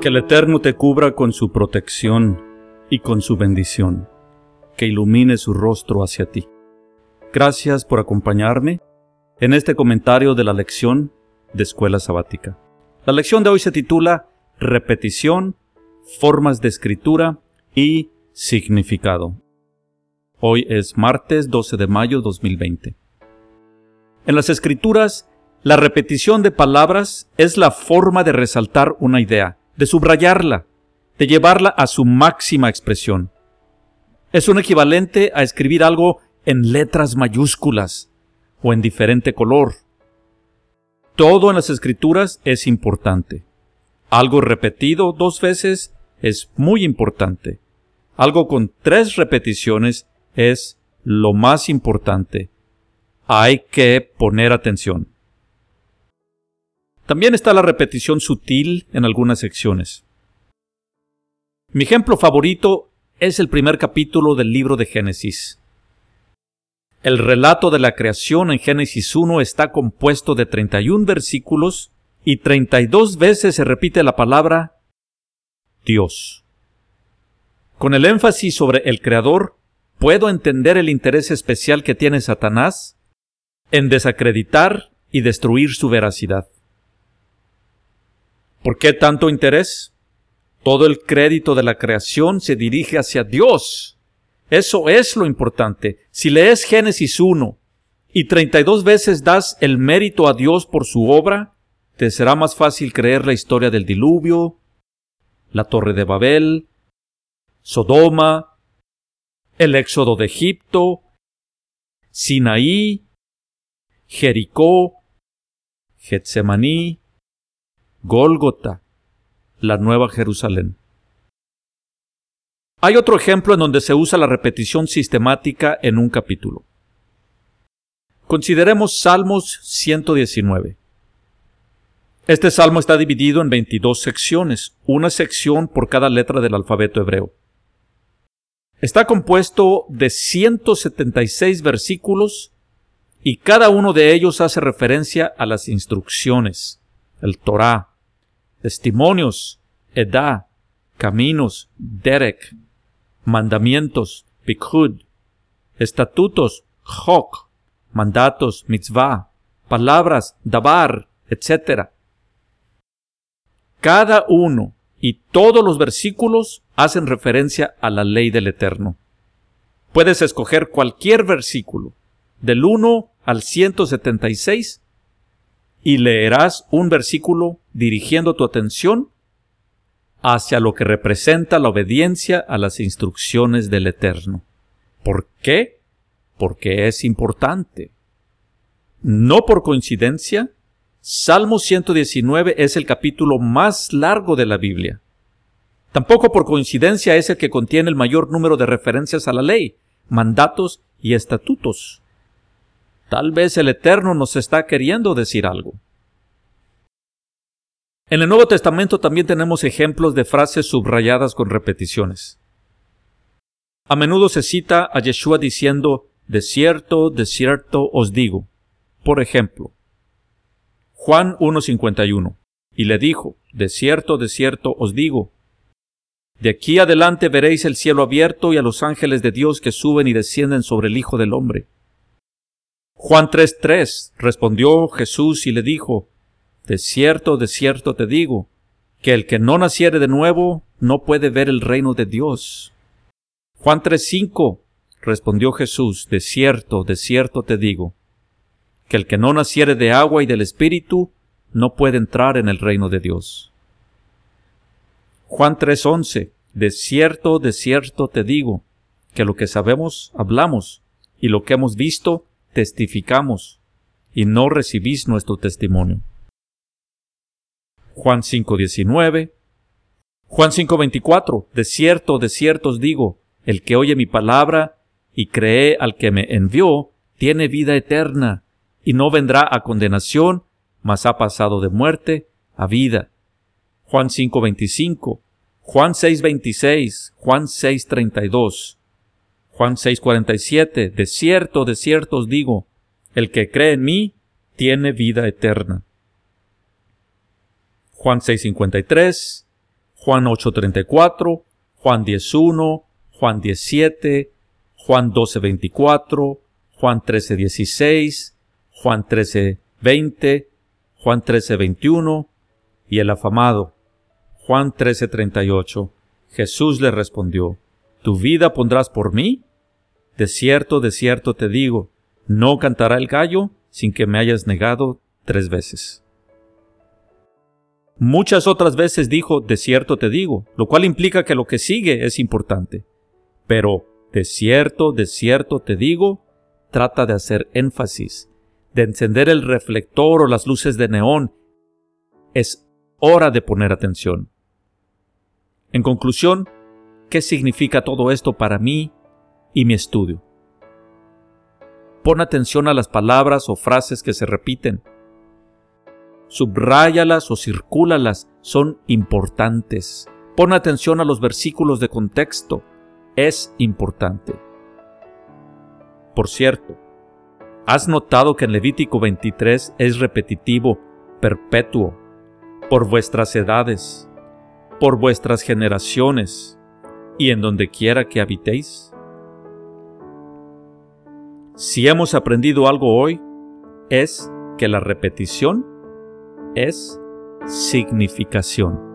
Que el Eterno te cubra con su protección y con su bendición, que ilumine su rostro hacia ti. Gracias por acompañarme en este comentario de la lección de Escuela Sabática. La lección de hoy se titula Repetición, formas de escritura y significado. Hoy es martes 12 de mayo 2020. En las escrituras, la repetición de palabras es la forma de resaltar una idea, de subrayarla, de llevarla a su máxima expresión. Es un equivalente a escribir algo en letras mayúsculas o en diferente color. Todo en las escrituras es importante. Algo repetido dos veces es muy importante. Algo con tres repeticiones es lo más importante. Hay que poner atención. También está la repetición sutil en algunas secciones. Mi ejemplo favorito es el primer capítulo del libro de Génesis. El relato de la creación en Génesis 1 está compuesto de 31 versículos y 32 veces se repite la palabra Dios. Con el énfasis sobre el Creador, puedo entender el interés especial que tiene Satanás en desacreditar y destruir su veracidad. ¿Por qué tanto interés? Todo el crédito de la creación se dirige hacia Dios. Eso es lo importante. Si lees Génesis 1 y 32 veces das el mérito a Dios por su obra, te será más fácil creer la historia del diluvio, la torre de Babel, Sodoma, el éxodo de Egipto, Sinaí, Jericó, Getsemaní, Gólgota, la Nueva Jerusalén. Hay otro ejemplo en donde se usa la repetición sistemática en un capítulo. Consideremos Salmos 119. Este salmo está dividido en 22 secciones, una sección por cada letra del alfabeto hebreo. Está compuesto de 176 versículos y cada uno de ellos hace referencia a las instrucciones, el Torah, testimonios, edad, caminos, derek, mandamientos, pikhud, estatutos, chok, mandatos, mitzvah, palabras, dabar, etc. Cada uno y todos los versículos hacen referencia a la ley del Eterno. Puedes escoger cualquier versículo, del 1 al 176, y leerás un versículo dirigiendo tu atención hacia lo que representa la obediencia a las instrucciones del Eterno. ¿Por qué? Porque es importante. No por coincidencia, Salmo 119 es el capítulo más largo de la Biblia. Tampoco por coincidencia es el que contiene el mayor número de referencias a la ley, mandatos y estatutos. Tal vez el Eterno nos está queriendo decir algo. En el Nuevo Testamento también tenemos ejemplos de frases subrayadas con repeticiones. A menudo se cita a Yeshua diciendo, de cierto, de cierto os digo. Por ejemplo, Juan 1.51, y le dijo, de cierto, de cierto os digo, de aquí adelante veréis el cielo abierto y a los ángeles de Dios que suben y descienden sobre el Hijo del Hombre. Juan 3:3 respondió Jesús y le dijo, De cierto, de cierto te digo, que el que no naciere de nuevo no puede ver el reino de Dios. Juan 3:5 respondió Jesús, De cierto, de cierto te digo, que el que no naciere de agua y del Espíritu no puede entrar en el reino de Dios. Juan 3:11 De cierto, de cierto te digo, que lo que sabemos hablamos, y lo que hemos visto testificamos y no recibís nuestro testimonio. Juan 5:19 Juan 5:24 De cierto, de cierto os digo, el que oye mi palabra y cree al que me envió, tiene vida eterna, y no vendrá a condenación, mas ha pasado de muerte a vida. Juan 5:25 Juan 6:26 Juan 6:32 Juan 6:47, de cierto, de cierto os digo, el que cree en mí tiene vida eterna. Juan 6:53, Juan 8:34, Juan 10:1, Juan 17, Juan 12:24, Juan 13:16, Juan 13:20, Juan 13:21 y el afamado Juan 13:38. Jesús le respondió, ¿Tu vida pondrás por mí? De cierto, de cierto te digo, no cantará el gallo sin que me hayas negado tres veces. Muchas otras veces dijo, de cierto te digo, lo cual implica que lo que sigue es importante. Pero, de cierto, de cierto te digo, trata de hacer énfasis, de encender el reflector o las luces de neón. Es hora de poner atención. En conclusión, ¿qué significa todo esto para mí y mi estudio? Pon atención a las palabras o frases que se repiten Subráyalas o circúlalas, son importantes. Pon atención a los versículos de contexto, es importante. Por cierto, ¿has notado que en Levítico 23 es repetitivo, perpetuo, por vuestras edades, por vuestras generaciones y en donde quiera que habitéis? Si hemos aprendido algo hoy, es que la repetición es significación.